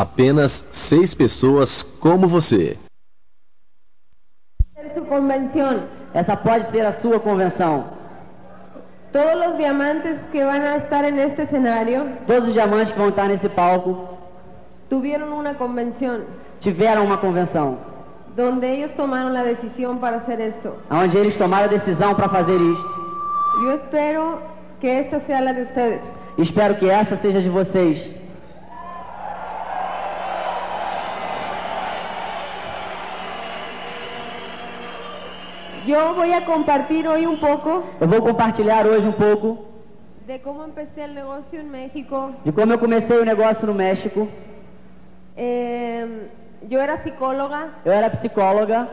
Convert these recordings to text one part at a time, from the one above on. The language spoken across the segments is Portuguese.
Apenas seis pessoas como você. Essa pode ser a sua convenção. Todos los diamantes que a estar en este escenario Todos os diamantes que vão estar nesse palco tuvieron una convención tiveram uma convenção, donde ellos tomaron la decisión para hacer esto. onde eles tomaram a decisão para fazer isto. Yo espero que esta sea la de ustedes. Espero que essa seja de vocês. Yo voy a compartir hoy un poco Eu vou compartilhar hoje um pouco de cómo empecé el negocio en México. de como eu comecei o negócio no México. Eh, yo era psicóloga, Eu era psicóloga,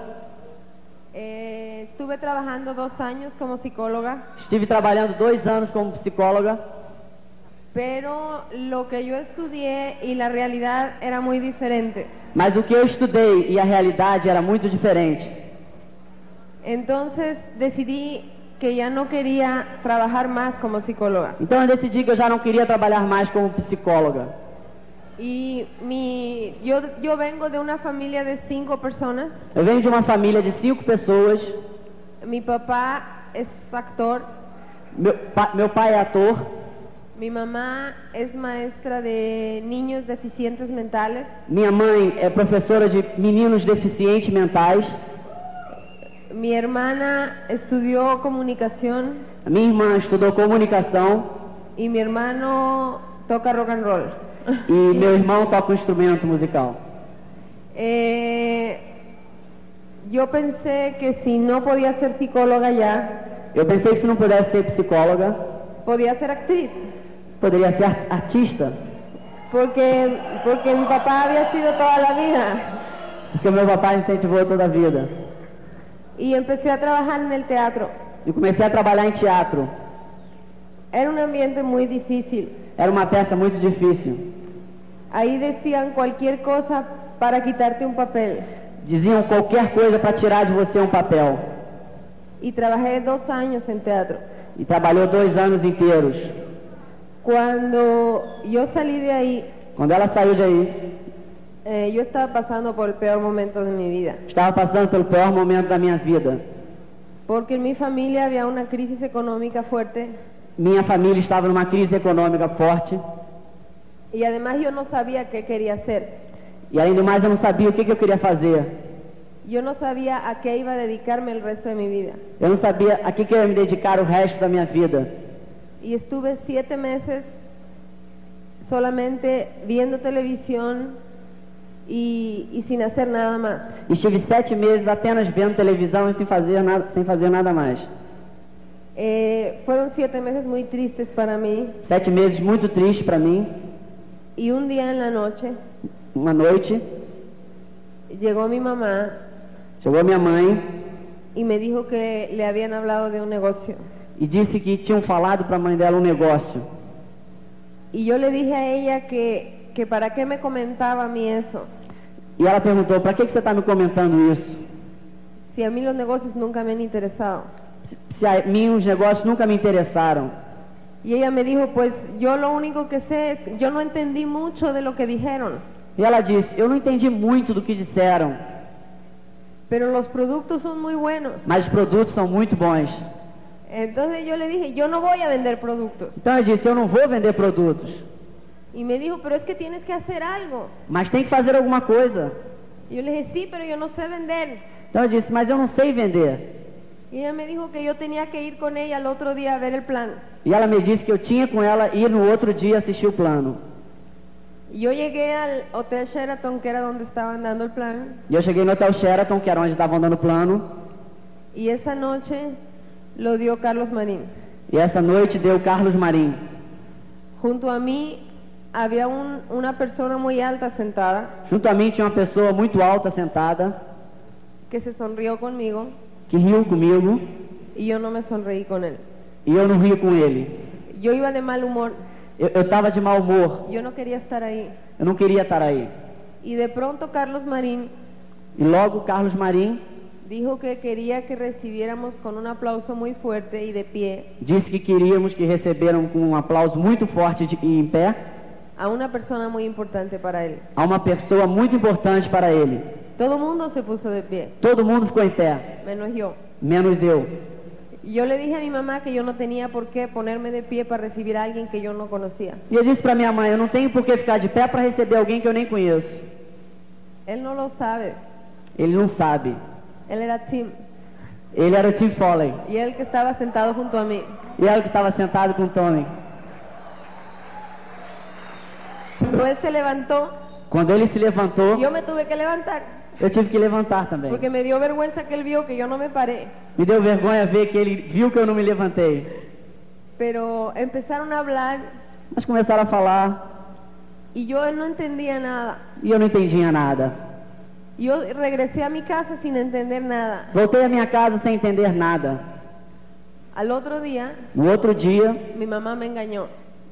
eh, estuve trabajando dos años como psicóloga, estive trabalhando dois anos como psicóloga, pero lo que yo estudié y la realidad era muy diferente. mas o que eu estudei e a realidade era muito diferente. Entonces decidí que ya no quería trabajar más como psicóloga. Então eu decidi que eu já não queria trabalhar mais como psicóloga. Y mi, yo, yo vengo de una familia de cinco personas. Eu venho de uma família de cinco pessoas. Mi papá es actor, Meu, pa- meu pai é ator, mi mamá es maestra de niños deficientes mentales, minha mãe é professora de meninos deficientes mentais, mi hermana estudió comunicación a minha irmã estudou comunicação y mi hermano toca rock and roll. e meu irmão toca um instrumento musical. Eh, yo pensé que si no podía ser psicóloga ya, Eu pensei que se não pudesse ser psicóloga, podía ser actriz. poderia ser ar- artista, Porque, porque mi papá había sido toda la vida. porque meu papai me incentivou toda a vida. Y empecé a trabajar en el teatro. E comecei a trabalhar em teatro. Era un ambiente muy difícil. Era uma peça muito difícil. Ahí decían cualquier cosa para quitarte un papel. Diziam qualquer coisa para tirar de você um papel. Y trabajé dos años en teatro. E trabalhou dois anos inteiros. Cuando yo salí de ahí, Quando ela saiu de aí, eh, yo estaba pasando por el peor momento de mi vida. estava passando pelo pior momento da minha vida. Porque en mi familia había una crisis económica fuerte Minha família estava numa crise econômica forte. y además yo no sabía qué quería hacer. E além do mais, eu não sabia o que, que eu queria fazer. Yo no sabía a qué iba a dedicarme el resto de mi vida. Eu não sabia a que, que eu ia me dedicar o resto da minha vida. Y estuve siete meses solamente viendo televisión y, y sin hacer nada. E estive sete meses apenas vendo televisão e sem fazer nada, sem fazer nada mais. Eh, fueron siete meses muy tristes para mí Sete meses muito tristes para mim. y un día en la noche Uma noite, llegó mi mamá chegou minha mãe y me dijo que le habían hablado de un negocio. e disse que tinham falado para a mãe dela um negócio. Y yo le dije a ella que, que para qué me comentaba a mí eso, E ela perguntou: para que, que você está me comentando isso? si a mí los negocios nunca me interesado. Se, se a mim os negócios nunca me interessaram. Y ella me dijo, pues yo lo único que que yo no entendí mucho de lo que dijeron, E ela disse: eu não entendi muito do que disseram, pero los productos son muy buenos. mas os produtos são muito bons. Entonces yo le dije, yo no voy a vender productos. Então eu disse: eu não vou vender produtos, Y me dijo, pero es que tienes que hacer algo. mas tem que fazer alguma coisa. Y yo le dije, sí, pero yo no sé vender. Então eu disse: mas eu não sei vender. Y ella me dijo que yo tenía que ir con ella al otro día a ver el plan. E ela me disse que eu tinha com ela ir no outro dia assistir o plano. Y yo llegué al Hotel Sheraton, que era donde estaban dando el plan, E eu cheguei no Hotel Sheraton, que era onde estavam dando o plano, y esa noche lo dio Carlos Marín. e essa noite deu Carlos Marim. Junto a mí había un- una persona muy alta sentada tinha uma pessoa muito alta sentada, que se sonrió conmigo que riu comigo, y yo no me sonreí con él. e eu não ri com ele. Yo iba de mal humor, Eu estava de mau humor, yo no quería estar ahí. eu não queria estar aí. Y de pronto Carlos Marín E logo Carlos Marim dijo que quería que recibiéramos con un aplauso muy fuerte y de pie disse que queríamos que receberam com um aplauso muito forte de, e em pé a una persona muy importante para él. a uma pessoa muito importante para ele. Todo mundo se puso de pie, Todo mundo ficou em pé, menos yo. menos eu. Y Yo le dije a mi mamá que yo no tenía por qué ponerme de pie para recibir a alguien que yo no conocía. E eu disse para minha mãe, eu não tenho por que ficar de pé para receber alguém que eu nem conheço. Él no lo sabe. Ele não sabe. Él era Tim. Ele era o Tim Foley. Y él que estaba sentado junto a mí. E ela que estava sentado com o Tony. Él se levantó, Quando ele se levantou, yo me tuve que levantar. eu tive que levantar também. Porque me dio vergüenza que él vio que yo no me paré. Me deu vergonha ver que ele viu que eu não me levantei. Pero empezaron a hablar Mas começaram a falar y yo no entendía nada. e eu não entendia nada. Yo regresé a mi casa sin entender nada. Voltei à minha casa sem entender nada. Al otro día, No outro dia, mi mamá me engañó.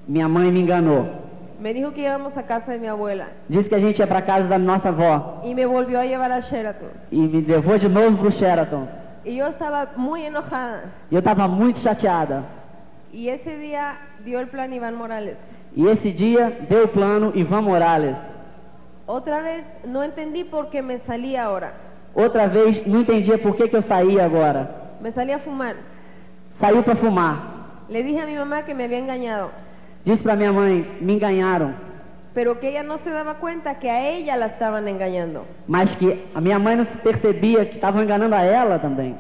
minha mãe me enganou. Me dijo que íbamos a casa de mi abuela Disse que a gente ia para casa da nossa avó y me volvió a llevar a Sheraton. e me levou de novo pro Sheraton. Y yo estaba muy enojada. E eu estava muito chateada. Y ese día dio el plan Iván Morales. E esse dia deu o plano Ivan Morales. Otra vez no entendí por qué me salí ahora. Outra vez, não entendia por que, que eu saí agora. Me salí a fumar. Saiu para fumar. Le dije a mi mamá que me había engañado, Disse para minha mãe, me enganharam. pero que ella no se daba cuenta que a ella la estaban engañando. Mas que a minha mãe não se percebia que estavam enganando a ela também.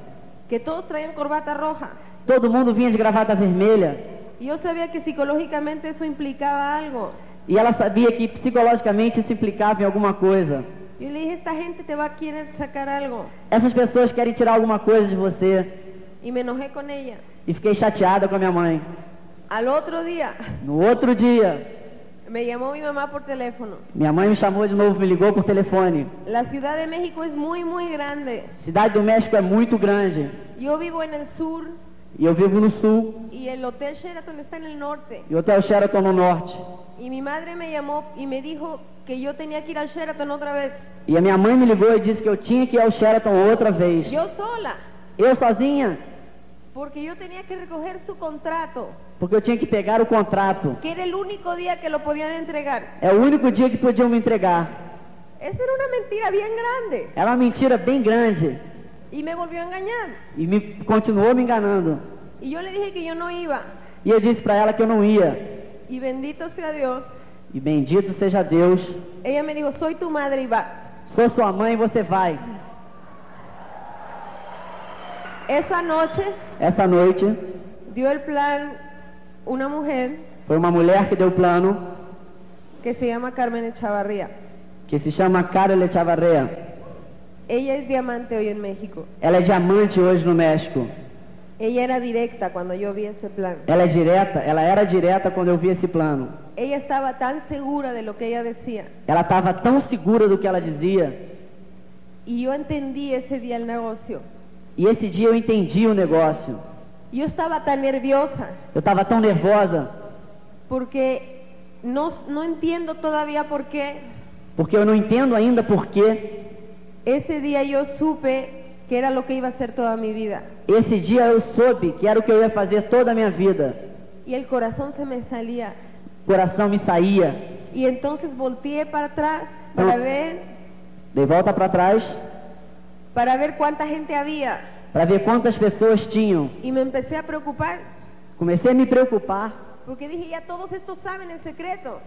Que todos traían corbata roja. Todo mundo vinha de gravata vermelha. Y yo sabía que psicológicamente eso implicaba algo. E ela sabia que psicologicamente isso implicava em alguma coisa. Yo le dije, esta gente te va a querer sacar algo. Essas pessoas querem tirar alguma coisa de você. Y me enojé con ella. E fiquei chateada com a minha mãe. Al otro día No outro dia, me llamó mi mamá por teléfono. minha mãe me chamou de novo, me ligou por telefone. La Ciudad de México es muy, muy grande. Cidade do México é muito grande. Yo vivo en el sur E eu vivo no sul. y el Hotel Sheraton está el norte. E o Hotel Sheraton no norte. Y mi madre me llamó y me dijo que yo tenía que ir al Sheraton otra vez. E a minha mãe me ligou e disse que eu tinha que ir ao Sheraton outra vez. Yo sola. Eu sozinha, Porque yo tenía que recoger su contrato, porque eu tinha que pegar o contrato. que era el único día que lo podían entregar. É o único dia que podiam me entregar. Esa era una mentira bien grande. Era uma mentira bem grande. Y me volvió a engañar. E me continuou me enganando. Y yo le dije que yo no iba. E eu disse para ela que eu não ia. Y bendito sea Dios. E bendito seja Deus. Ella me dijo, soy tu madre y va. Sou sua mãe e você vai. Esa noche Essa noite dio el plan una mujer foi uma mulher que deu o plano, que se llama Carmen Echavarría. que se chama Carol Echavarria. Ella es diamante hoy en México. Ela é diamante hoje no México. Ella era directa cuando yo vi ese plan. Ela é direta, ela era direta quando eu vi esse plano. Ella estaba tan segura de lo que ella decía. Ela estava tão segura do que ela dizia. Y yo entendí ese día el negocio. E esse dia eu entendi o negócio. Yo estaba tan nerviosa Eu estava tão nervosa, porque no, no entiendo todavía por qué. porque eu não entendo ainda por que Ese día yo supe que era lo que iba a ser toda mi vida. esse dia eu soube que era o que eu ia fazer toda a minha vida. Y el corazón se me salía. O coração me saía. Y entonces volteé para atrás para No. ver, Dei volta para trás para ver cuánta gente había. para ver quantas pessoas tinham. Y me empecé a preocupar Comecei a me preocupar. porque dije, ya todos estos saben el secreto.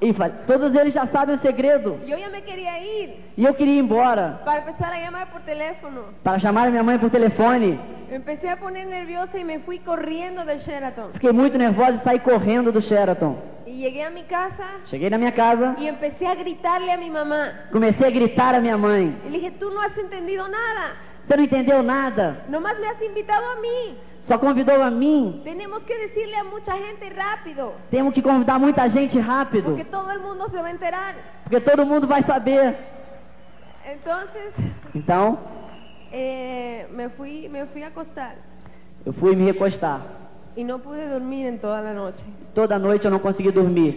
E todos eles já sabem o segredo. Yo ya me quería ir E eu queria ir embora para empezar a llamar por teléfono. para chamar minha mãe por telefone. Empecé a poner nerviosa y me fui corriendo de Sheraton. Fiquei muito nervosa e saí correndo do Sheraton. Y llegué a mi casa Cheguei na minha casa, y empecé a gritarle a mi mamá. comecei a gritar a minha mãe. Y le dije, tú no has entendido nada. Você não entendeu nada. Nomás me has invitado a mí. Só convidou a mim. Tenemos que decirle a mucha gente rápido. Temos que convidar muita gente rápido. Porque todo mundo se va a enterar. Porque todo mundo vai saber. Entonces, Então, eh, me, fui, me fui acostar. eu fui me recostar. Y no pude dormir en toda la noche. Toda noite eu não consegui dormir.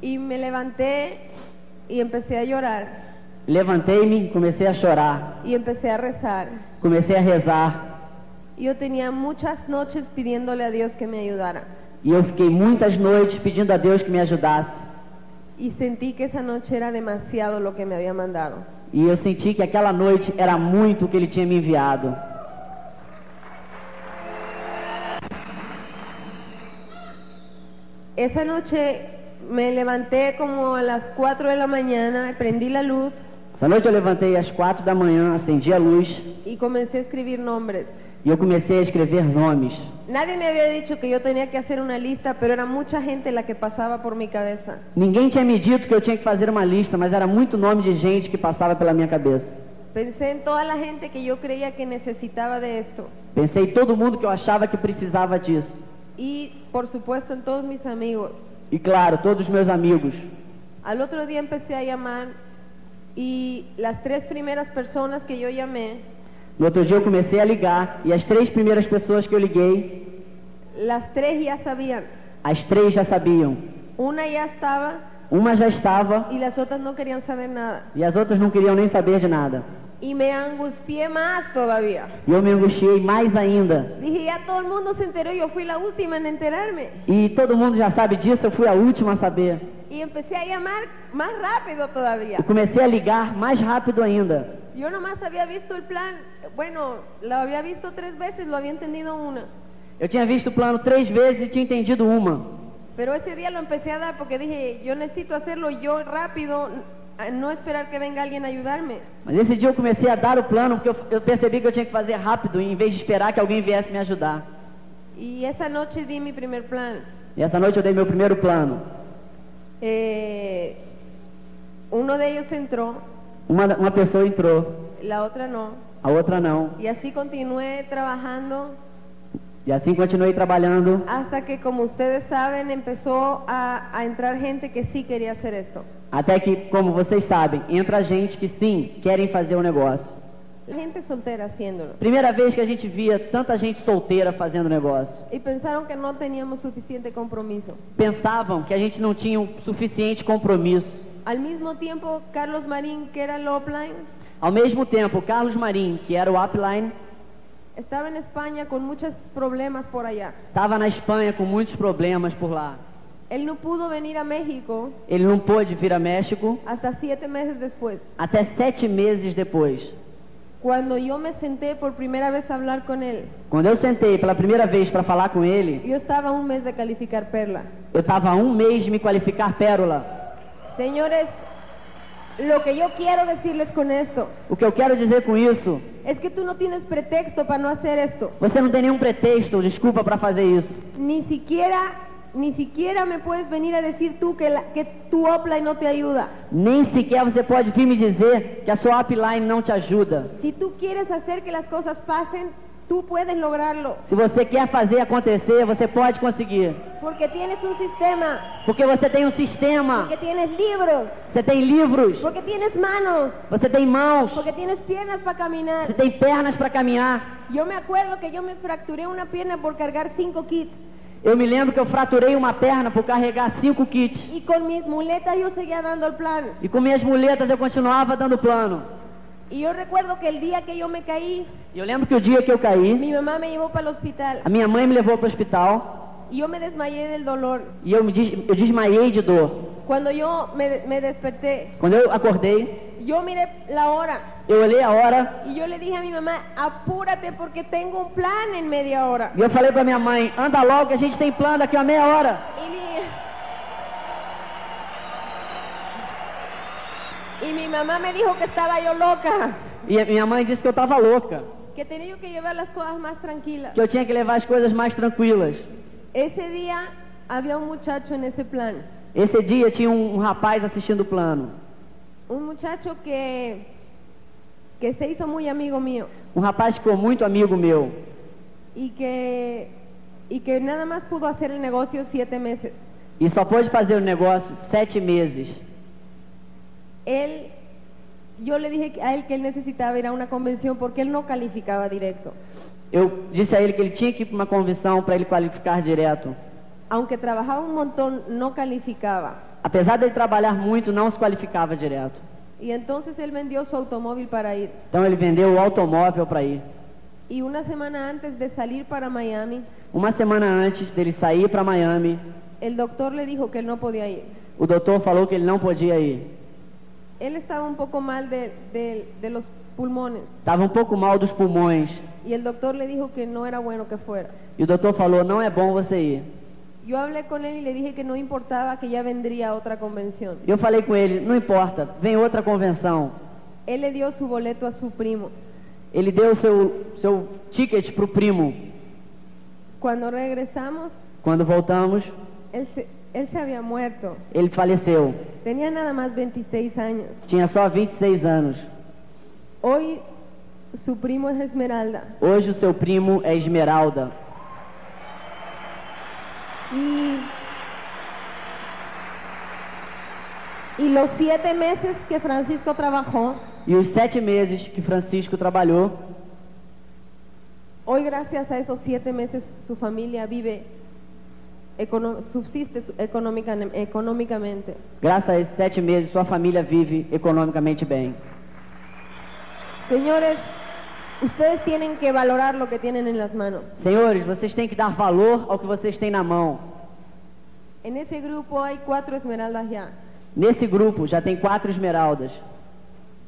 Y me levanté y empecé a llorar. Levantei-me, comecei a chorar. Y empecé a rezar. Comecei a rezar. Yo tenía muchas noches pidiéndole a Dios que me ayudara. E eu fiquei muitas noites pedindo a Deus que me ajudasse. y sentí que esa noche era demasiado lo que me había mandado. E eu senti que aquela noite era muito o que ele tinha me enviado. Esa noche me levanté como a las 4 de la mañana, prendí la luz Essa noite eu levantei às quatro da manhã, acendi a luz y comencé a escribir nombres. e eu comecei a escrever nomes. Nadie me había dicho que yo tenía que hacer una lista, pero era mucha gente la que pasaba por mi cabeza. Ninguém tinha me dito que eu tinha que fazer uma lista, mas era muito nome de gente que passava pela minha cabeça. Pensé en toda la gente que yo creía que necesitaba de esto. Pensei em todo mundo que eu achava que precisava disso. Y por supuesto en todos mis amigos. E claro, todos os meus amigos. Al otro día empecé a llamar y las tres primeras personas que yo llamé, No outro dia eu comecei a ligar e as três primeiras pessoas que eu liguei, las tres ya sabían. as três já sabiam. Una ya estaba Uma já estava y las otras no querían saber nada. e as outras não queriam nem saber de nada. Y me angustié más todavía. E eu me angustiei mais ainda. Dije, ya todo el mundo se enteró, yo fui la última en enterarme. E todo mundo já sabe disso, eu fui a última a saber. Y empecé a llamar más rápido todavía. Eu comecei a ligar mais rápido ainda. Yo nomás había visto el plan, bueno, lo había visto tres veces, lo había entendido una. Eu tinha visto o plano três vezes e tinha entendido uma. Pero ese día lo empecé a dar porque dije, yo necesito hacerlo yo rápido, no esperar que venga alguien a ayudarme. Mas esse dia eu comecei a dar o plano porque eu, eu percebi que eu tinha que fazer rápido em vez de esperar que alguém viesse me ajudar. Y esa noche di mi primer plan. E essa noite eu dei meu primeiro plano. Eh, uno de ellos entró, Uma, uma pessoa entrou, la otra no. a outra não. Y así continué trabajando E assim continuei trabalhando hasta que, como ustedes saben, empezó a, a entrar gente que sí quería hacer esto. Até que, como vocês sabem, entra gente que sim, querem fazer o negócio. Gente soltera haciéndolo. Primeira vez que a gente via tanta gente solteira fazendo negócio. Y pensaron que no teníamos suficiente compromiso. Pensavam que a gente não tinha o suficiente compromisso. Al mismo tiempo, Carlos Marín, que era el offline, Ao mesmo tempo, o Carlos Marim, que era o upline, estaba en España con muchos problemas por allá. estava na Espanha com muitos problemas por lá. Él no pudo venir a México Ele não pôde vir a México hasta siete meses después. até sete meses depois. Cuando yo me senté por primera vez a hablar con él, Quando eu sentei pela primeira vez para falar com ele, yo estaba a un mes de calificar Perla. eu estava um mês de me qualificar pérola. Señores, lo que yo quiero decirles con esto O que eu quero dizer com isso, es que tú no tienes pretexto para no hacer esto. você não tem nenhum pretexto desculpa para fazer isso. Ni siquiera, ni siquiera me puedes venir a decir tú que, la- que tu offline no te ayuda. Nem sequer você pode vir me dizer que a sua upline não te ajuda. Si tú quieres hacer que las cosas pasen, tú puedes lograrlo. Se você quer fazer acontecer, você pode conseguir. Porque tienes un sistema, Porque você tem um sistema, porque tienes libros, você tem livros, porque tienes manos, você tem mãos, porque tienes piernas para você caminar. tem pernas para caminhar. Yo me acuerdo que yo me fracturé una pierna por cargar cinco kits Eu me lembro que eu fraturei uma perna por carregar cinco kits. y con mis muletas yo seguía dando el plan. E com minhas muletas eu continuava dando plano. Y yo recuerdo que el día que yo me caí, E eu lembro que o dia que eu caí, mi mamá me llevó para el hospital a minha mãe me levou para o hospital y yo me desmayé del dolor. e eu, me des, eu desmaiei de dor. Cuando yo me, me desperté, Quando eu acordei, yo miré la hora eu olhei a hora y yo le dije a mi mamá, apúrate porque tengo un plan en media hora. e eu falei para minha mãe, anda logo que a gente tem plano daqui a meia hora. Y mi, y mi mamá me dijo que estaba yo loca, E minha mãe disse que eu estava louca, que tenía que llevar las cosas más tranquilas. que eu tinha que levar as coisas mais tranquilas. Ese día había un muchacho en ese plan, Esse dia tinha um, um rapaz assistindo o plano. Un muchacho que, que se hizo muy amigo mío Um rapaz que ficou muito amigo meu. y que, y que nada más pudo hacer el negocio siete meses. E só pôde fazer o negócio sete meses. Él, yo le dije a él que él necesitaba ir a una convención porque él no calificaba directo. Eu disse a ele que ele tinha que ir para uma convenção para ele qualificar direto. Aunque trabajaba un montón, no calificaba. Apesar dele trabalhar muito, não se qualificava direto. Y entonces él vendió su automóvil para ir. Então ele vendeu o automóvel para ir. Y una semana antes de salir para Miami, Uma semana antes dele sair para Miami, el doctor le dijo que él no podía ir. O doutor falou que ele não podia ir. Él estaba un poco mal de, de- de los pulmones Estava um pouco mal dos pulmões. y el doctor le dijo que no era bueno que fuera. E o doutor falou: não é bom você ir. Yo hablé con él y le dije que no importaba que ya vendría otra convención. E eu falei com ele: não importa, vem outra convenção. Él le dio su boleto a su primo. Ele deu seu, seu ticket para o primo. Cuando regresamos, Quando voltamos, él se, él se había muerto. ele faleceu. Tenía nada más 26 años. Tinha só 26 anos. Hoy su primo es Esmeralda. Hoje o seu primo é Esmeralda. Y, y los siete meses que Francisco trabajó, E os sete meses que Francisco trabalhou, hoy gracias a esos siete meses su familia vive, econo- subsiste su- económica- económicamente. graças a esses sete meses, sua família vive economicamente bem. Señores, ustedes tienen que valorar lo que tienen en las manos. Senhores, vocês têm que dar valor ao que vocês têm na mão. En ese grupo hay cuatro esmeraldas ya, Nesse grupo já tem quatro esmeraldas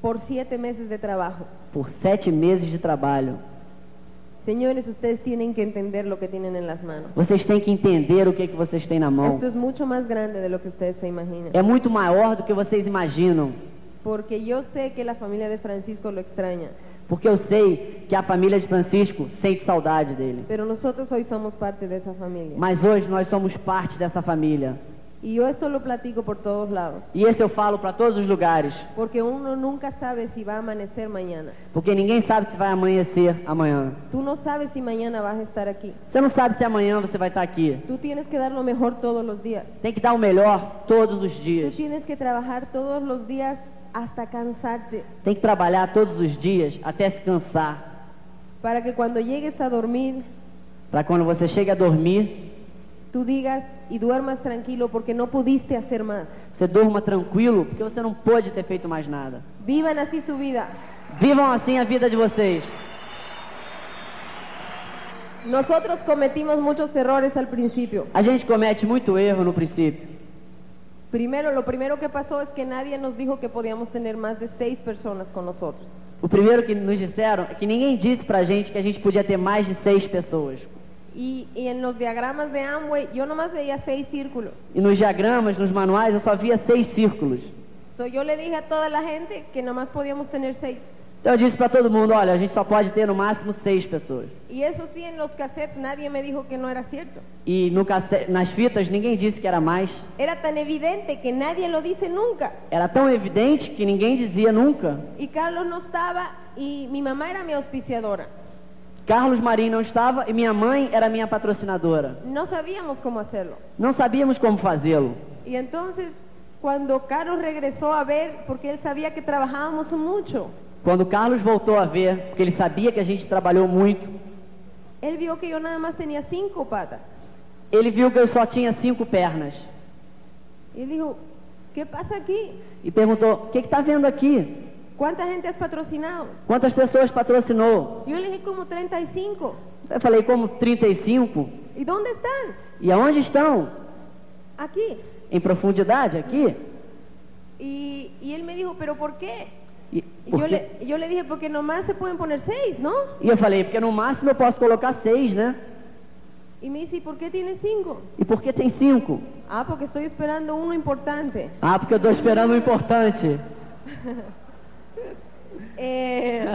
por siete meses de trabajo. por sete meses de trabalho. Señores, ustedes tienen que entender lo que tienen en las manos. Vocês têm que entender o que, que vocês têm na mão. Esto es mucho más grande de lo que ustedes se imaginan. É muito maior do que vocês imaginam. Porque yo sé que la familia de Francisco lo extraña, Porque eu sei que a família de Francisco sente saudade dele. pero nosotros hoy somos parte de esa familia. Mas hoje nós somos parte dessa família. Y yo esto lo platico por todos lados, E esse eu falo para todos os lugares. porque uno nunca sabe si va a amanecer mañana. Porque ninguém sabe se vai amanhecer amanhã. Tú no sabes si mañana vas a estar aquí. Você não sabe se amanhã você vai estar aqui. Tú tienes que dar lo mejor todos los días. Tem que dar o melhor todos os Tú dias. tienes que trabajar todos los días hasta cansarte, Tem que trabalhar todos os dias até se cansar. para que cuando llegues a dormir, Para quando você chega a dormir, tú digas y duermas tranquilo porque no pudiste hacer más. você durma tranquilo, porque você não pôde ter feito mais nada. Vivan así su vida. Vivam assim a vida de vocês. Nosotros cometimos muchos errores al principio. A gente comete muito erro no princípio. Primero, lo primero que pasó es que nadie nos dijo que podíamos tener más de seis personas con nosotros. O primeiro que nos disseram é que ninguém disse pra gente que a gente podia ter mais de seis pessoas. Y, y en los diagramas de Amway yo nomás veía seis círculos. E nos diagramas, nos manuais, eu só via seis círculos. So, yo le dije a toda la gente que nomás podíamos tener seis. Então eu disse pra todo mundo, olha, a gente só pode ter no máximo seis pessoas. Y eso sí, en los cassettes nadie me dijo que no era cierto. E no casse- nas fitas ninguém disse que era mais. Era tan evidente que nadie lo dice nunca. Era tão evidente que ninguém dizia nunca. Y Carlos no estaba y mi mamá era mi auspiciadora. Carlos Marim não estava e minha mãe era minha patrocinadora. No sabíamos cómo hacerlo. Não sabíamos como fazê-lo. Y entonces, cuando Carlos regresó a ver, porque él sabía que trabajábamos mucho, Quando Carlos voltou a ver, porque ele sabia que a gente trabalhou muito, él vio que yo nada más tenía cinco patas. ele viu que eu só tinha cinco pernas. Y él dijo, ¿qué pasa aquí? E perguntou: O que está vendo aqui? ¿Cuánta gente has patrocinado? Quantas pessoas patrocinou? Le dije como 35. Eu falei: Como 35? ¿Y dónde están? E aonde estão? Aquí. Em profundidade? Aqui? Y, y él me dijo, ¿pero por qué? E, Y por yo quê? le, yo le dije, porque nomás se pueden poner seis, ¿no? e eu falei: Porque no máximo eu posso colocar seis, né? Y me ¿y por qué tienes cinco? E por que tem cinco? Ah, porque estoy esperando uno importante. Ah, porque eu estou esperando o importante. Eh,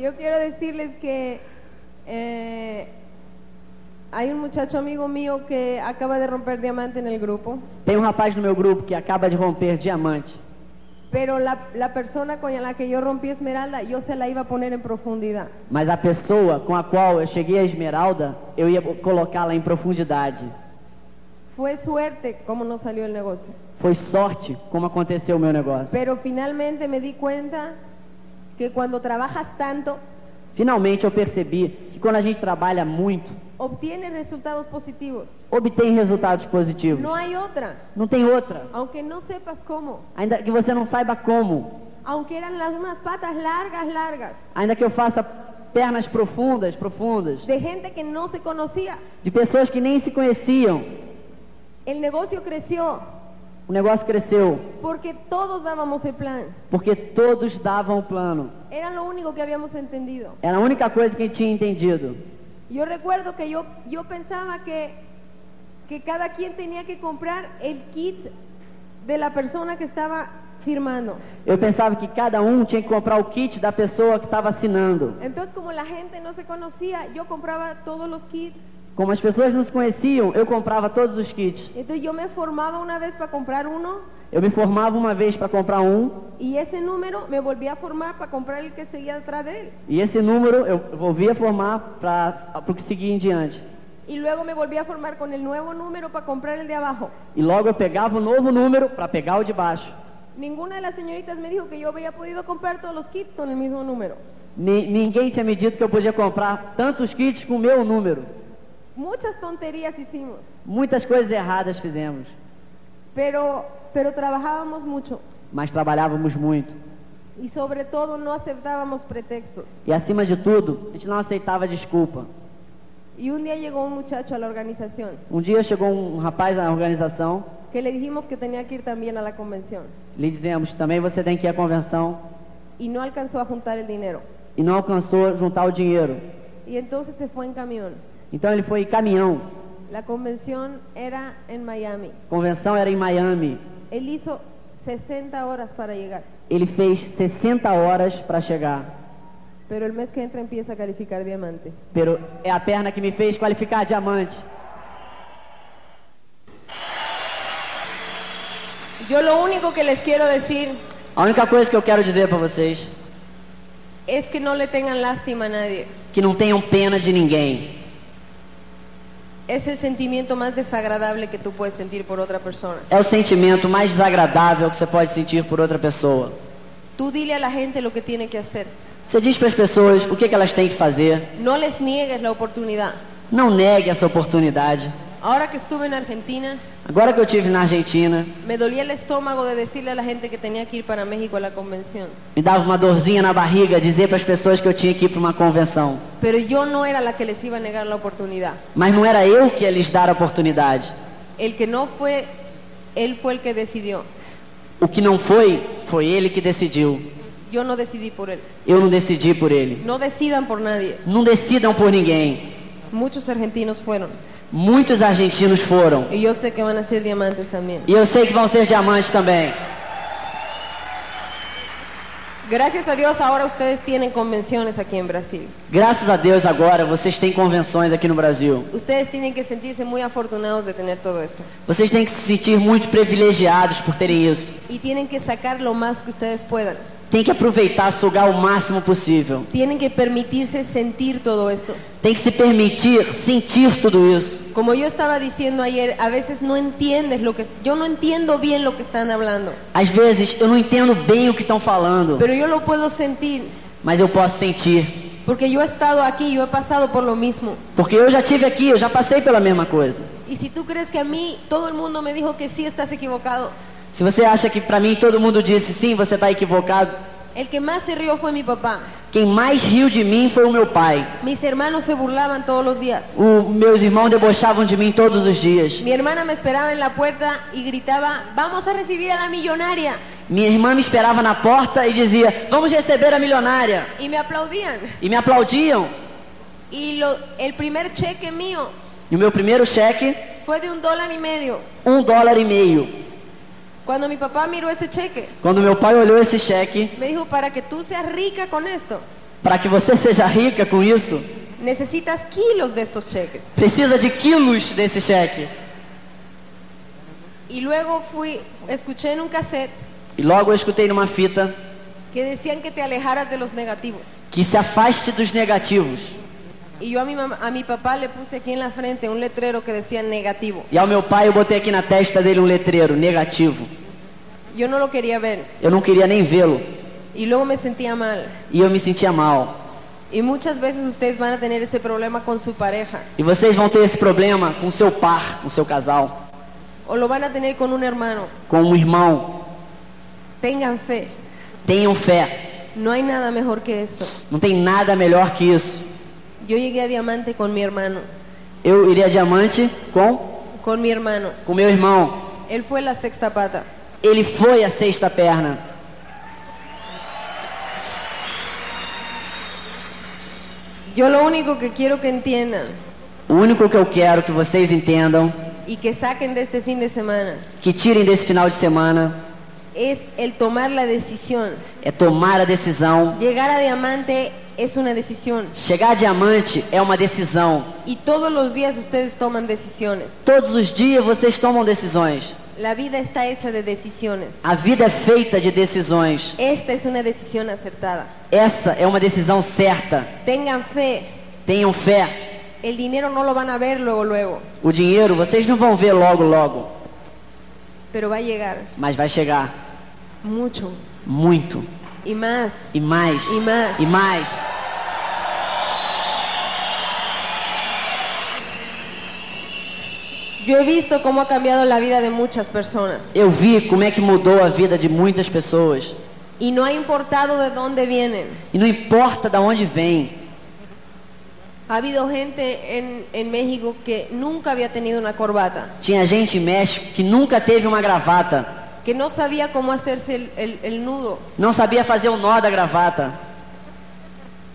yo quiero decirles que eh, hay un muchacho amigo mío que acaba de romper diamante en el grupo, Tem um rapaz no meu grupo que acaba de romper diamante. Pero la, la persona con la que yo rompí esmeralda, yo se la iba a poner en profundidad. Mas a pessoa com a qual eu cheguei a esmeralda, eu ia colocá-la em profundidade. Fue suerte cómo nos salió el negocio. Foi sorte como aconteceu o meu negócio. Pero finalmente me di cuenta que cuando trabajas tanto, Finalmente eu percebi que quando a gente trabalha muito, obtienes resultados positivos. Obtém resultados positivos. No hay otra. Não tem outra. Aunque no sepas cómo. Ainda que você não saiba como. Aunque eran las unas patas largas, largas. Ainda que eu faça pernas profundas, profundas. De gente que no se conocía. De pessoas que nem se conheciam. El negocio creció. O negócio cresceu porque todos dábamos el plan. porque todos davam o plano. Era lo único que habíamos entendido. Era a única coisa que tinha entendido. Yo recuerdo que yo, yo pensaba que, que cada quien tenía que comprar el kit de la persona que estaba firmando. Eu pensava que cada um tinha que comprar o kit da pessoa que estava assinando. Entonces, como la gente no se conocía, yo compraba todos los kits. Como as pessoas não se conheciam, eu comprava todos os kits. Entonces, yo me formaba una vez para comprar uno Eu me formava uma vez para comprar um y ese número me volvía a formar para comprar el que seguía detrás de él. e esse número eu volvia a formar para o que seguia em diante. Y luego me volvía a formar con el nuevo número para comprar el de abajo. E logo eu pegava o novo número para pegar o de baixo. Ninguna de las señoritas me dijo que yo había podido comprar todos los kits con el mismo número. Ni- ninguém tinha me dito que eu podia comprar tantos kits com o meu número. Muchas tonterías hicimos, Muitas coisas erradas fizemos, pero, pero trabajábamos mucho mas trabalhávamos muito. y sobre todo no aceptábamos pretextos. E acima de tudo, a gente não aceitava desculpa. Y un día llegó un muchacho a la organización Um dia chegou um rapaz na organização, que le dijimos que tenía que ir también a la convención lhe dizemos, também você tem que ir à convenção, y no alcanzó a juntar el dinero. e não alcançou juntar o dinheiro. Y entonces se fue en camión. Então ele foi em caminhão. La convención era en Miami. A convenção era em Miami. Él hizo 60 horas para llegar, Ele fez 60 horas para chegar. Pero el mes que entra empieza a calificar diamante. Pero é a perna que me fez qualificar diamante. Yo lo único que les quiero decir A única coisa que eu quero dizer para vocês, es que no le tengan lástima a nadie. que não tenham pena de ninguém. Es el sentimiento más desagradable que tú puedes sentir por otra persona. É o sentimento mais desagradável que você pode sentir por outra pessoa. Tú dile a la gente lo que tiene que hacer. Você diz para as pessoas o que, que elas têm que fazer. No les niegues la oportunidad. Não negue essa oportunidade. Ahora que estuve en Argentina, Agora que eu tive na Argentina, me dolía el estómago de decirle a la gente que tenía que ir para México a la convención. me dava uma dorzinha na barriga dizer para as pessoas que eu tinha que ir para uma convenção. Pero yo no era la que les iba a negar la oportunidad. Mas não era eu que ia lhes dar a oportunidade. El que no fue, él fue el que decidió. O que não foi, foi ele que decidiu. Yo no decidí por él. Eu não decidi por ele. No decidan por nadie. Não decidam por ninguém. Muchos argentinos fueron. Muitos argentinos foram. Y yo sé que van a ser diamantes también. E eu sei que vão ser diamantes também. Gracias a Dios ahora ustedes tienen convenciones aquí en Brasil. Graças a Deus agora vocês têm convenções aqui no Brasil. Ustedes tienen que sentirse muy afortunados de tener todo esto. Vocês têm que se sentir muito privilegiados por terem isso. Y tienen que sacar lo más que ustedes puedan. Tem que aproveitar, sugar o máximo possível. Tienen que permitirse sentir todo esto. Tem que se permitir sentir tudo isso. Como yo estaba diciendo ayer, a veces no entiendes lo que... Yo no entiendo bien lo que están hablando, Às vezes eu não entendo bem o que estão falando, pero yo lo puedo sentir. mas eu posso sentir. Porque yo he estado aquí, yo he pasado por lo mismo. Porque eu já tive aqui, eu já passei pela mesma coisa. Y si tú crees que a mí todo mundo me dijo que sí, estás equivocado. Se você acha que pra mim todo mundo disse sim, você tá equivocado. El que más se rió fue mi papá. Quem mais riu de mim foi o meu pai. Mis hermanos se burlaban todos los días. O, meus irmãos debochavam de mim todos os dias. Mi hermana me esperaba en la puerta y gritaba, vamos a recibir a la millonaria. Minha irmã me esperava na porta e dizia: Vamos receber a milionária. Y me aplaudían. E me aplaudiam. Y lo, el primer cheque mío E o meu primeiro cheque, fue de un dólar y medio. um dólar e meio. Cuando mi papá miró ese cheque, Quando meu pai olhou esse cheque, me dijo, para que tú seas rica con esto, para que você seja rica com isso, necesitas kilos de estos cheques. precisa de quilos desse cheque. Y luego fui, escuché en un cassette E logo eu escutei numa fita que decían que te alejaras de los negativos. que se afaste dos negativos. Y yo a mi, mamá- a mi papá le puse aquí en la frente un letrero que decía negativo. E ao meu pai eu botei aqui na testa dele um letreiro negativo. Yo no lo quería ver. Eu não queria nem vê-lo. Y luego me sentía mal. E eu me sentia mal. Muchas veces ustedes van a tener ese problema con su pareja. E vocês vão ter esse problema com seu par, com seu casal, O lo van a tener con un hermano. com um irmão. Tengan fe. Tenham fé. No hay nada mejor que esto. Não tem nada melhor que isso. Yo llegué a diamante con mi hermano. Eu iria diamante com Con mi hermano. com meu irmão. Él fue la sexta pata. Ele foi a sexta perna. Yo lo único que quiero que entiendan O único que eu quero que vocês entendam, y que saquen de este fin de semana que tirem desse final de semana, es el tomar la decisión. é tomar a decisão. Llegar a diamante es una decisión Chegar a diamante é uma decisão. y todos los días ustedes toman decisiones. Todos os dias vocês tomam decisões. La vida está hecha de decisiones. A vida é feita de decisões. Esta es una decisión acertada. Essa é uma decisão certa. Tengan fe. Tenham fé. El dinero no lo van a ver luego, luego, O dinheiro vocês não vão ver logo, logo, pero va a llegar mas vai chegar mucho muito y más. e mais E mais. e mais. He visto cómo ha cambiado la vida de muchas personas Eu vi como é que mudou a vida de muitas pessoas y no ha importado de dónde vienen. e não importa de onde vem. Ha habido gente en, en México que nunca había tenido una corbata, Tinha gente em México que nunca teve uma gravata, que no sabía cómo hacerse el, el- el nudo não sabia fazer o nó da gravata.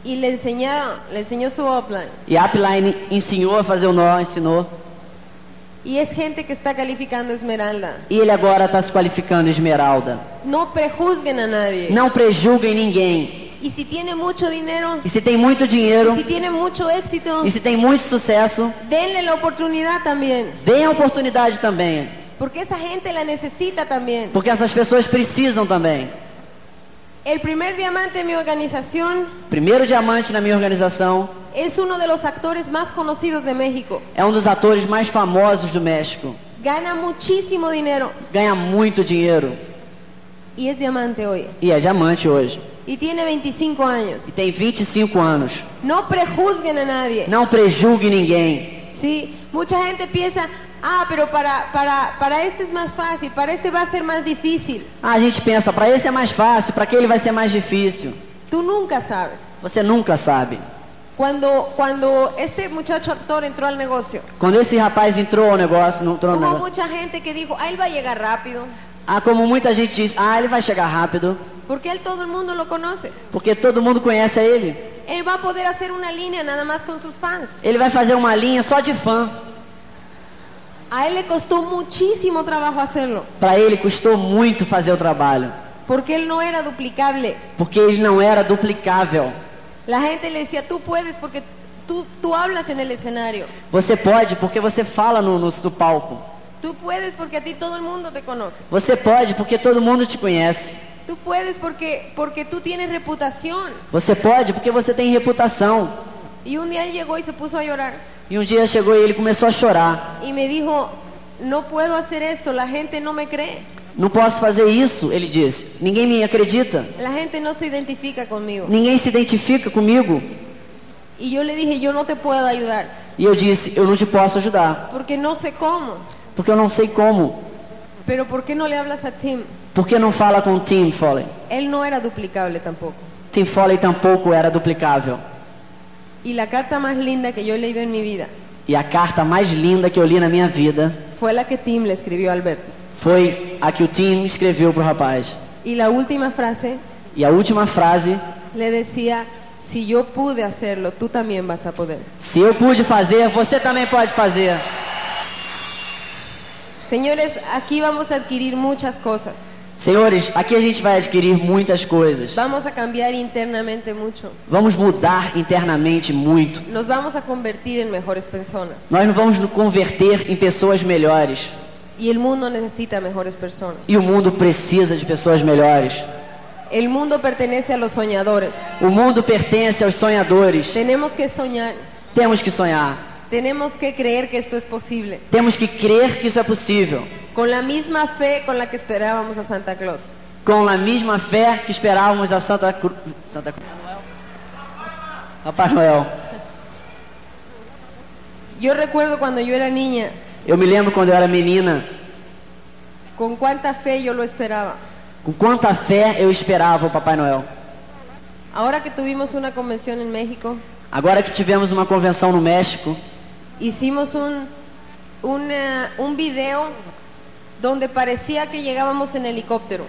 y le enseñó, le enseñó su upline. E a Upline ensinou a fazer o nó, ensinou. Y es gente que está calificando Esmeralda. E ele agora está se qualificando Esmeralda. No prejuzguen a nadie. Não prejulguem ninguém. Y si tiene mucho dinero, E se tem muito dinheiro, si tiene mucho éxito, e se tem muito sucesso, denle la oportunidad también. deem a oportunidade também. Porque esa gente la necesita también. Porque essas pessoas precisam também. El primer diamante de mi organización Primeiro diamante na minha organização es uno de los actores más conocidos de México. é um dos atores mais famosos do México. Gana muchísimo dinero Ganha muito dinheiro y es diamante hoy. e é diamante hoje. Y tiene 25 años. E tem 25 anos. No prejuzguen a nadie. Não prejulgue ninguém. Sí, mucha gente piensa, ah, pero para, para, para este es más fácil, para este va a ser más difícil. Ah, a gente pensa, para esse é mais fácil, para aquele vai ser mais difícil. Tú nunca sabes. Você nunca sabe. Cuando, cuando este muchacho actor entró al negocio, Quando esse rapaz entrou ao negócio, não entrou no negócio. mucha gente que dijo, ah, él va a llegar rápido, Ah, como muita gente diz, ah, ele vai chegar rápido, porque él todo mundo lo conoce. porque todo mundo conhece ele. Él va a poder hacer una línea nada más con sus fans. Ele vai fazer uma linha só de fã. A él le costó muchísimo trabajo hacerlo, Para ele custou muito fazer o trabalho, porque él no era duplicable. porque ele não era duplicável. La gente le decía, tú puedes porque tú, tú hablas en el escenario. Você pode porque você fala no, no, no palco. Tú puedes porque a ti todo el mundo te conoce. Você pode porque todo mundo te conhece. Tú puedes porque, porque tú tienes reputación. Você pode porque você tem reputação. Y un día él llegó y se puso a llorar. E um dia chegou e ele começou a chorar. Y me dijo, no puedo hacer esto, la gente no me cree. Não posso fazer isso, ele disse. Ninguém me acredita. La gente no se identifica conmigo. Ninguém se identifica comigo. Y yo le dije, yo no te puedo ayudar, E eu disse, eu não te posso ajudar, porque no sé cómo. porque eu não sei como. Pero ¿por qué no le hablas a Tim? Por que não fala com Tim Foley? Él no era duplicable tampoco. Tim Foley tampouco era duplicável. Y la carta más linda que yo leído en mi vida E a carta mais linda que eu li na minha vida fue la que Tim le escribió a Alberto. foi a que o Tim escreveu pro rapaz. Y la última frase E a última frase, le decía, si yo pude hacerlo, tú también vas a poder. se eu pude fazer, você também pode fazer. Señores, aquí vamos a adquirir muchas cosas. Senhores, aqui a gente vai adquirir muitas coisas. Vamos a cambiar internamente mucho. Vamos mudar internamente muito. Nos vamos a convertir en mejores personas. Nós não vamos nos converter em pessoas melhores. Y el mundo necesita mejores personas. E o mundo precisa de pessoas melhores. El mundo pertenece a los soñadores. O mundo pertence aos sonhadores. Tenemos que soñar. Temos que sonhar. Tenemos que creer que esto es posible. Temos que crer que isso é possível. Con la misma fe con la que esperábamos a Santa Claus. Com a mesma fé que esperávamos a Santa Cruz. Santa Cruz. Papai Noel. Yo recuerdo cuando yo era niña, Eu me lembro quando eu era menina, con cuánta fe yo lo esperaba. com quanta fé eu esperava o Papai Noel. Ahora que tuvimos una convención en México, Agora que tivemos uma convenção no México, hicimos un, una- un video donde parecía que llegábamos en helicóptero.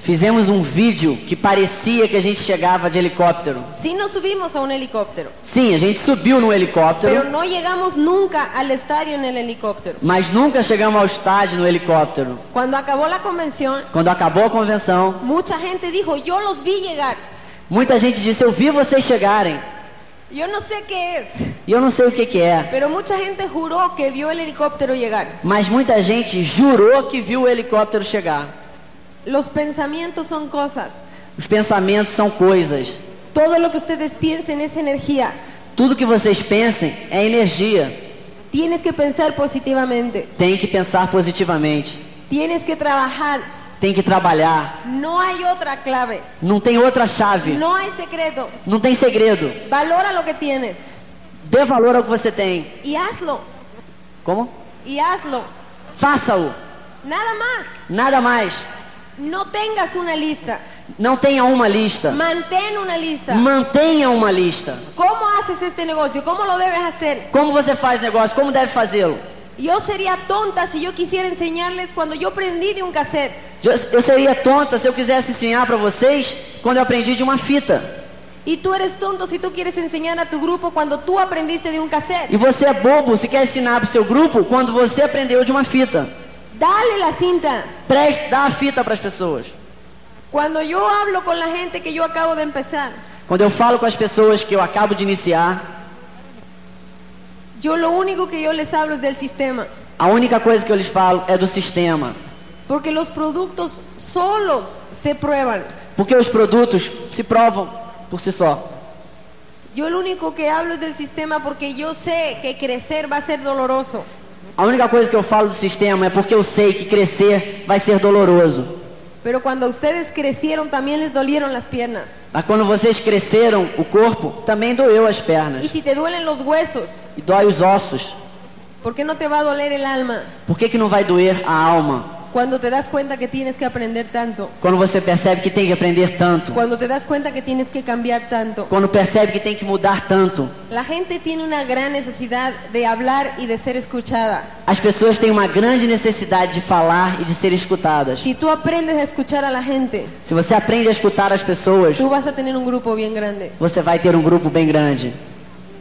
Fizemos um vídeo que parecia que a gente chegava de helicóptero. Sí nos subimos a un helicóptero, Sim, a gente subiu no pero helicóptero, no llegamos nunca al estadio en el helicóptero. mas nunca chegamos ao estádio no helicóptero. Cuando acabó la convención, Quando acabou a convenção, mucha gente dijo, yo los vi llegar. muita gente disse: Eu vi vocês chegarem. Yo no sé qué es, E eu não sei o que, que é. pero mucha gente juró que vio el helicóptero llegar. Mas muita gente jurou que viu o helicóptero chegar. Los pensamientos son cosas. Os pensamentos são coisas. Todo lo que ustedes piensen es energía. Tudo que vocês pensem é energia. Tienes que pensar positivamente. Tem que pensar positivamente. Tienes que trabajar. Tem que trabalhar. No hay otra clave. Não tem outra chave. No hay secreto. Não tem segredo. Valora lo que tienes Dê valor ao que você tem. y hazlo. Como? Y hazlo. Faça-o. Nada más. Nada mais. No tengas una lista. Não tenha uma lista. Mantén una lista. Mantenha uma lista. ¿Cómo haces este negocio? ¿Cómo lo debes hacer? Como você faz negócio? Como deve fazê-lo? Yo sería tonta si yo quisiera enseñarles cuando yo aprendí de un cassette. Eu eu seria tonta se eu quisesse ensinar para vocês quando eu aprendi de uma fita. Y tú eres tonto si tú quieres enseñar a tu grupo cuando tú aprendiste de un cassette. E você é bobo se quer ensinar para o seu grupo quando você aprendeu de uma fita. Dale la cinta. Preste, dá a fita para as pessoas. Cuando yo hablo con la gente que yo acabo de empezar, Quando eu falo com as pessoas que eu acabo de iniciar, yo lo único que yo les hablo es del sistema. a única coisa que eu lhes falo é do sistema. Porque los productos solos se prueban. Porque os produtos se provam por si só. Yo lo único que hablo es del sistema porque yo sé que crecer va a ser doloroso. A única coisa que eu falo do sistema é porque eu sei que crescer vai ser doloroso. Pero cuando ustedes crecieron también les dolieron las piernas. Mas quando vocês cresceram, o corpo também doeu as pernas. Y si te duelen los huesos, E dói os ossos. ¿por qué no te va a doler el alma? Por que, que não vai doer a alma? Cuando te das cuenta que tienes que aprender tanto. Quando você percebe que tem que aprender tanto. Cuando te das cuenta que tienes que cambiar tanto. Quando percebe que tem que mudar tanto. La gente tiene una gran necesidad de hablar y de ser escuchada. As pessoas têm uma grande necessidade de falar e de ser escutadas. Si tú aprendes a escuchar a la gente, Se você aprende a escutar as pessoas, tú vas a tener un grupo bien grande. você vai ter um grupo bem grande.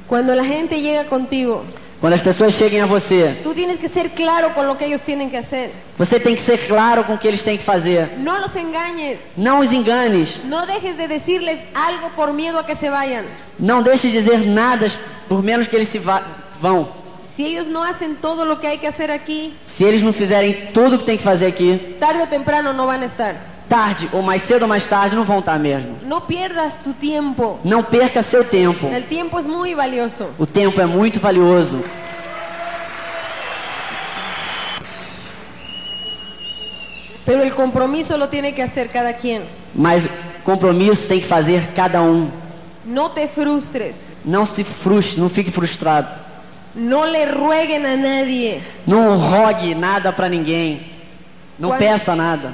Cuando la gente llega contigo, Quando as pessoas cheguem a você, tú tienes que ser claro con lo que ellos tienen que hacer. você tem que ser claro com o que eles têm que fazer. No los engañes. Não os enganes. No dejes de decirles algo por miedo a que se vayan. Não deixe de dizer nada por menos que eles se va- vão. Si ellos no hacen todo lo que hay que hacer aquí, Se eles não fizerem tudo o que tem que fazer aqui, tarde o temprano no van a estar. Tarde ou mais cedo ou mais tarde não vão estar mesmo. No pierdas tu tiempo. Não perca seu tempo. El tiempo es muy valioso. O tempo é muito valioso. Pero el compromiso lo tiene que hacer cada quien. Mas compromisso tem que fazer cada um. No te frustres. Não se frustre, não fique frustrado. No le rueguen a nadie. Não rogue nada para ninguém. Não Quando- peça nada.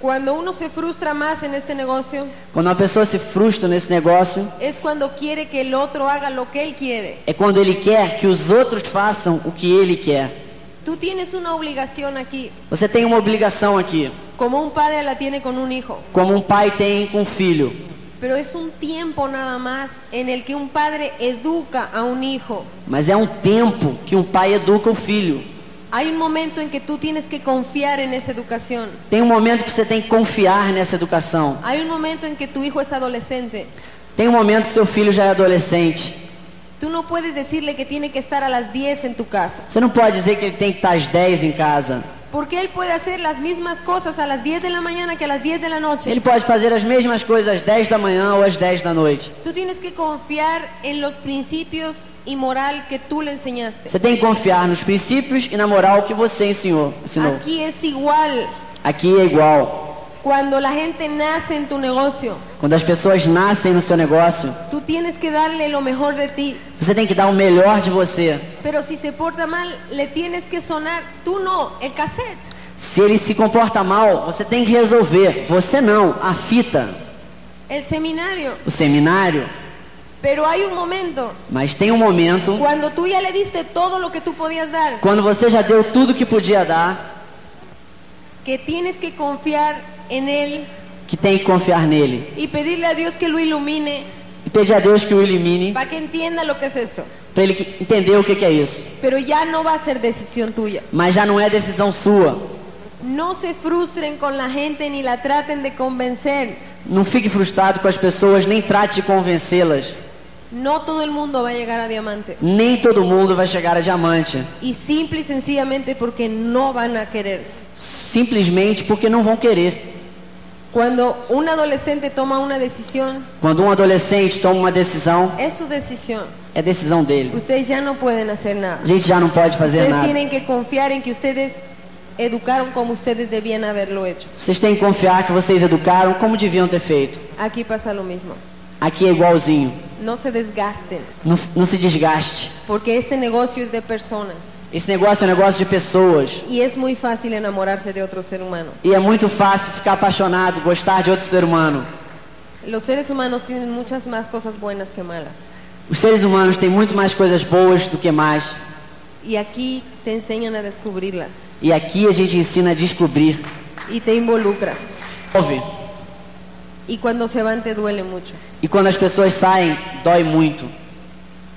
Cuando uno se frustra más en este negocio, Quando uma pessoa se frustra nesse negócio, es cuando quiere que el otro haga lo que él quiere. é quando ele quer que os outros façam o que ele quer. Tú tienes una obligación aquí, Você tem uma obrigação aqui, como un padre la tiene con un hijo. como um pai tem com um filho. Pero es un tiempo nada más en el que un padre educa a un hijo. Mas é um tempo que um pai educa o filho. Hay un momento en que tú tienes que confiar en esa educación. Tem um momento que você tem que confiar nessa educação. Hay un momento en que tu hijo es adolescente. Tem um momento que seu filho já é adolescente. Tú no puedes decirle que tiene que estar a las 10 en tu casa. Você não pode dizer que ele tem que estar às 10 em casa. Porque él puede hacer las mismas cosas a las 10 de la mañana que las 10 de la noche. Ele pode fazer as mesmas coisas às 10 da manhã ou às 10 da noite. Tú tienes que confiar en los principios y moral que tú le enseñaste. Você tem que confiar nos princípios e na moral que você ensinou. ensinou. Aquí es igual. Aqui é igual. Cuando la gente nace en tu negocio, Quando as pessoas nascem no seu negócio, tú tienes que darle lo mejor de ti. você tem que dar o melhor de você. Pero si se porta mal, le tienes que sonar, tú no, el cassette. Se ele se comporta mal, você tem que resolver. Você não, a fita, El seminario. o seminário. Pero hay un momento Mas tem um momento cuando tú ya le diste todo lo que tú podías dar. quando você já deu tudo que podia dar. que tienes que confiar en Él que tem que confiar nele y pedirle a Dios que lo ilumine e pedir a Deus que o elimine para que entienda lo que es esto. para ele entender o que, que é isso. Pero ya no va a ser decisión tuya. Mas já não é decisão sua. No se frustren con la gente ni la traten de convencer. Não fique frustrado com as pessoas, nem trate de convencê-las. No todo el mundo va a llegar a diamante. Nem todo mundo vai chegar a diamante. Y simple y sencillamente porque no van a querer. Simplesmente porque não vão querer. Cuando un adolescente toma una decisión, Quando um adolescente toma uma decisão, es su decisión. é decisão dele. Ustedes ya no pueden hacer nada. A gente já não pode fazer Ustedes nada. tienen que confiar en que ustedes educaron como ustedes debían haberlo hecho. Vocês têm que confiar que vocês educaram como deviam ter feito. Aquí pasa lo mismo. Aqui é igualzinho. No se desgasten, Não, não se desgaste. porque este negocio es de personas. Esse negócio é um negócio de pessoas. Y es muy fácil enamorarse de otro ser humano. E é muito fácil ficar apaixonado, gostar de outro ser humano. Los seres humanos tienen muchas más cosas buenas que malas. Os seres humanos têm muito mais coisas boas do que más. Y aquí te enseñan a descubrirlas E aqui a gente ensina a descobrir. y te involucras. Ouve. Y cuando se van te duele mucho. E quando as pessoas saem, dói muito.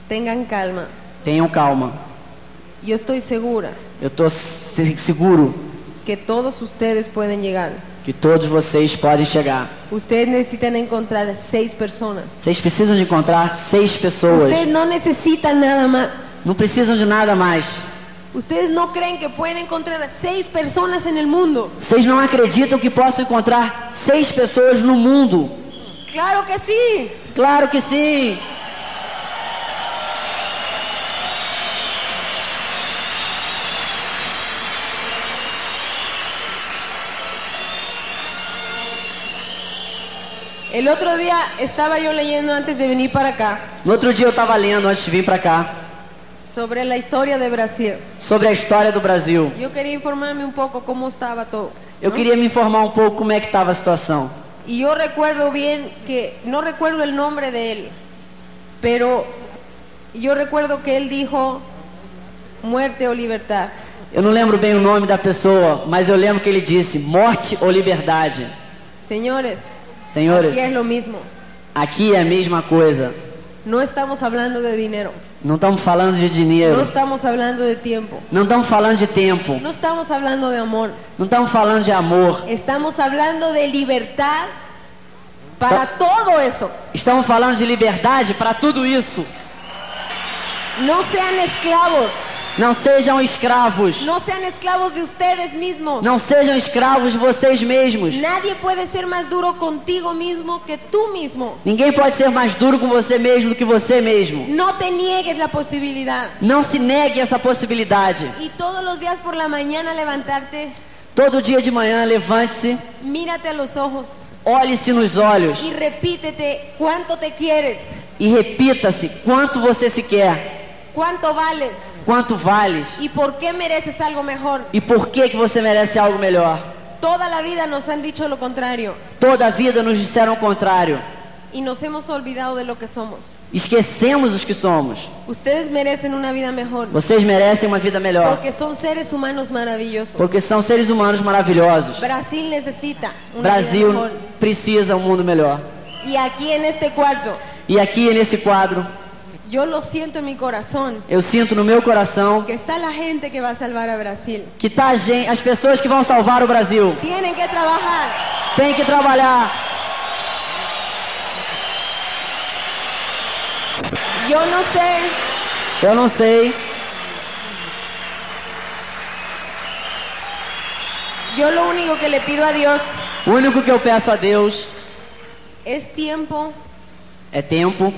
Tengan calma. Tenham calma. Yo estoy segura Eu estou seguro que todos ustedes pueden llegar. que todos vocês podem chegar. Ustedes necesitan encontrar seis personas. Vocês precisam de encontrar seis pessoas. Ustedes no necesitan nada más. Não precisam de nada mais. Ustedes no creen que pueden encontrar seis personas en el mundo. Vocês não acreditam que possam encontrar seis pessoas no mundo? Claro que sí. Claro que sim! El otro día estaba yo leyendo antes de venir para acá No outro dia eu estava lendo antes de vir para cá sobre la historia de Brasil. sobre a história do Brasil. Yo quería informarme un poco cómo estaba todo. Eu ¿no? queria me informar um pouco como é que estava a situação. Y yo recuerdo bien que, no recuerdo el nombre de él, pero yo recuerdo que él dijo muerte o libertad. Eu não lembro bem o nome da pessoa, mas eu lembro que ele disse morte ou liberdade. Señores, Senhores, aquí es lo mismo. aqui é a mesma coisa. No estamos hablando de dinero, Não estamos falando de dinheiro. estamos hablando de tiempo, Não estamos falando de tempo. no estamos hablando de amor, Não estamos falando de amor. estamos hablando de libertad para todo eso. Estamos falando de liberdade para tudo isso. No sean esclavos, Não sejam escravos. no sean esclavos de ustedes mismos. Não sejam escravos de vocês mesmos. Nadie puede ser más duro contigo mismo que tú mismo. Ninguém pode ser mais duro com você mesmo do que você mesmo. No te niegues la posibilidad. Não se negue essa possibilidade. Y todos los días por la mañana levantarte, Todo dia de manhã, levante-se, mírate a los ojos olhe-se nos olhos y repítete cuánto te quieres, e repita-se quanto você se quer, cuánto vales quanto vale y por qué mereces algo mejor. e por que, que você merece algo melhor. Toda la vida nos han dicho lo contrario Toda a vida nos disseram o contrário. y nos hemos olvidado de lo que somos. Esquecemos os que somos. Ustedes merecen una vida mejor Vocês merecem uma vida melhor. porque son seres humanos maravillosos. Porque são seres humanos maravilhosos. Brasil necesita una Brasil vida mejor. precisa um mundo melhor. Y aquí en este cuarto, E aqui nesse quadro, yo lo siento en mi corazón, eu sinto no meu coração que está la gente que va a salvar a Brasil. que tá a gen- as pessoas que vão salvar o Brasil. Tienen que trabajar. Tem que trabalhar. Yo no sé, Eu não sei. yo lo único que le pido a Dios O único que eu peço a Deus es tiempo, é tempo,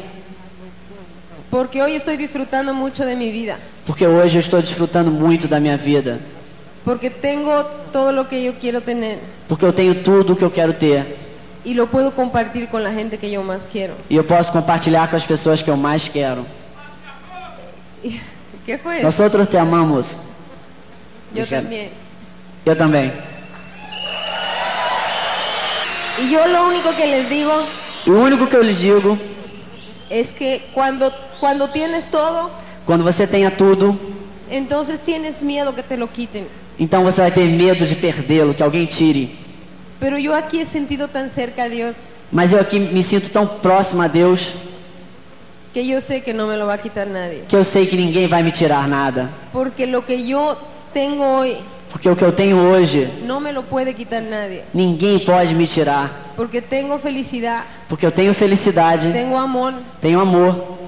porque hoy estoy disfrutando mucho de mi vida, porque hoje eu estou desfrutando muito da minha vida. porque tengo todo lo que yo quiero tener Porque eu tenho tudo o que eu quero ter. y lo puedo compartir con la gente que yo más quiero. E eu posso compartilhar com as pessoas que eu mais quero. ¿Qué fue? Nós outros te amamos. Yo también. Eu também. Y yo lo único que les digo E o único que eu lhes digo, es que cuando, cuando tienes todo, quando você tenha tudo, entonces tienes miedo que te lo quiten. Então você vai ter medo de perdê-lo, que alguém tire. Pero yo aquí he sentido tan cerca a Dios Mas eu aqui me sinto tão próximo a Deus que yo sé que no me lo va a quitar nadie. que eu sei que ninguém vai me tirar nada. Porque lo que yo tengo hoy Porque o que eu tenho hoje, no me lo puede quitar nadie. ninguém pode me tirar. Porque tengo felicidad, Porque eu tenho felicidade, tengo amor tenho amor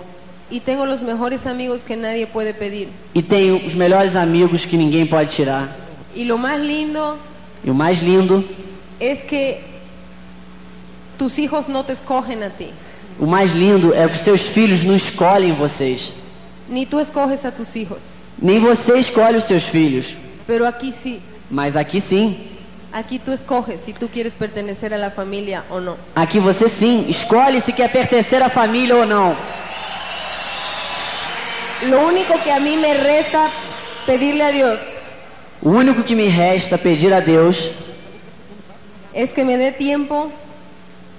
y tengo los mejores amigos que nadie puede pedir. e tenho os melhores amigos que ninguém pode tirar. Y lo más lindo E o mais lindo, es que tus hijos no te escogen a ti, o mais lindo é que seus filhos não escolhem vocês. ni tú escoges a tus hijos. Nem você escolhe os seus filhos. Pero aquí sí, Mas aqui sim. Aquí tú escoges si tú quieres pertenecer a la familia o no. Aqui você sim escolhe se quer pertencer à família ou não. Lo único que a mí me resta pedirle a Dios O único que me resta pedir a Deus es que me dé tiempo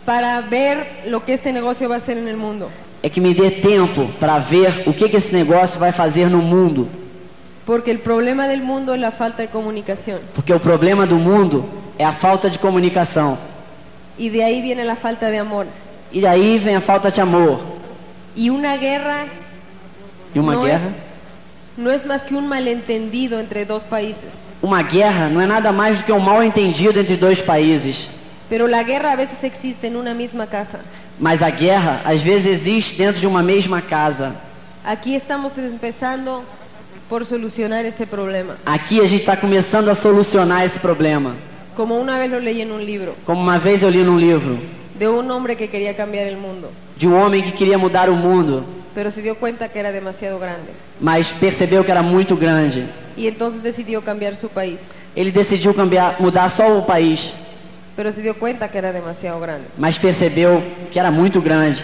para ver lo que este negocio va a hacer en el mundo. é que me dê tempo para ver o que, que esse negócio vai fazer no mundo. Porque el problema del mundo es la falta de comunicación. Porque o problema do mundo é a falta de comunicação. Y de ahí viene la falta de amor. E daí vem a falta de amor. Y una guerra E uma no, guerra? es, no es más que un malentendido entre dos países. Uma guerra não é nada mais do que um mal entendido entre dois países. Pero la guerra a veces existe en una misma casa. Mas a guerra às vezes existe dentro de uma mesma casa. Aquí estamos empezando por solucionar ese problema. Aqui a gente está começando a solucionar esse problema. Como una vez lo leí en un libro, Como uma vez eu li num livro de un hombre que quería cambiar el mundo, de um homem que queria mudar o mundo, pero se dio cuenta que era demasiado grande. mas percebeu que era muito grande. Y entonces decidió cambiar su país, Ele decidiu cambiar, mudar só o país, pero se dio cuenta que era demasiado grande. mas percebeu que era muito grande.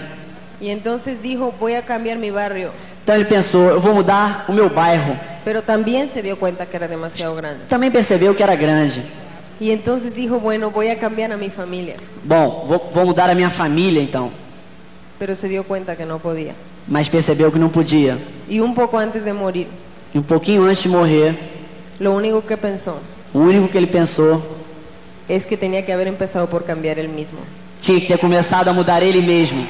Y entonces dijo, voy a cambiar mi barrio, Então ele pensou, eu vou mudar o meu bairro. pero también se dio cuenta que era demasiado grande. Também percebeu que era grande. Y entonces dijo, bueno, voy a cambiar a mi familia, Bom, vou, vou mudar a minha família então. pero se dio cuenta que no podía. Mas percebeu que não podia. Y un poco antes de morir, E um pouquinho antes de morrer, lo único que pensó o único que ele pensou es que tenía que haber empezado por cambiar él mismo. tinha que ter começado a mudar ele mesmo.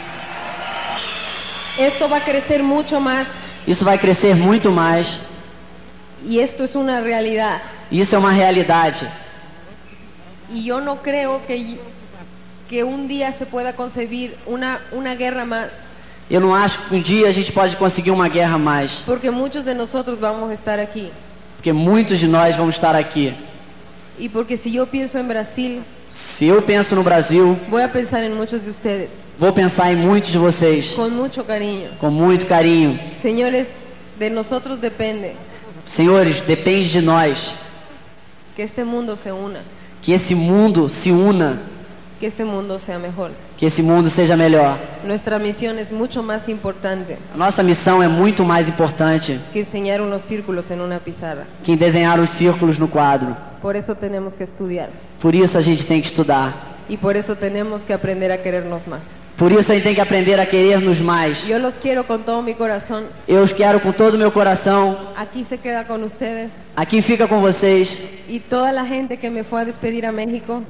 Esto va a crecer mucho más Isso vai crescer muito mais. y esto es una realidad. Isso é uma realidade. Y yo no creo que, que un día se pueda concebir una, una guerra más, Eu não acho que um dia a gente pode conseguir uma guerra mais, porque muchos de nosotros vamos estar aquí. porque muitos de nós vamos estar aqui. Y porque si yo pienso en Brasil, Se eu penso no Brasil, voy a pensar en muchos de ustedes vou pensar em muitos de vocês con mucho cariño. com muito carinho. Señores, de nosotros depende Senhores, depende de nós que este mundo se una, que esse mundo se una, que este mundo sea mejor. que esse mundo seja melhor. Nuestra misión es mucho más importante A nossa missão é muito mais importante que enseñar unos círculos en una pizarra. que desenhar os círculos no quadro. Por eso tenemos que estudiar Por isso a gente tem que estudar. y por eso tenemos que aprender a querernos más. Por isso a gente tem que aprender a querer-nos mais. Yo los quiero con todo mi corazón. Eu os quero com todo o meu coração. Aquí se queda con ustedes Aqui fica com vocês. y toda la gente que me fue a despedir a México.